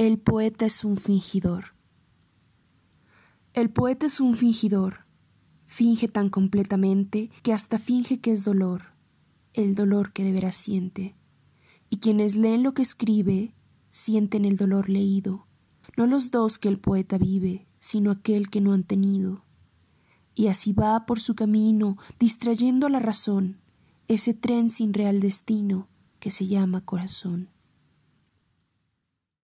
El poeta es un fingidor. El poeta es un fingidor. Finge tan completamente que hasta finge que es dolor, el dolor que de veras siente. Y quienes leen lo que escribe, sienten el dolor leído, no los dos que el poeta vive, sino aquel que no han tenido. Y así va por su camino, distrayendo a la razón, ese tren sin real destino que se llama corazón.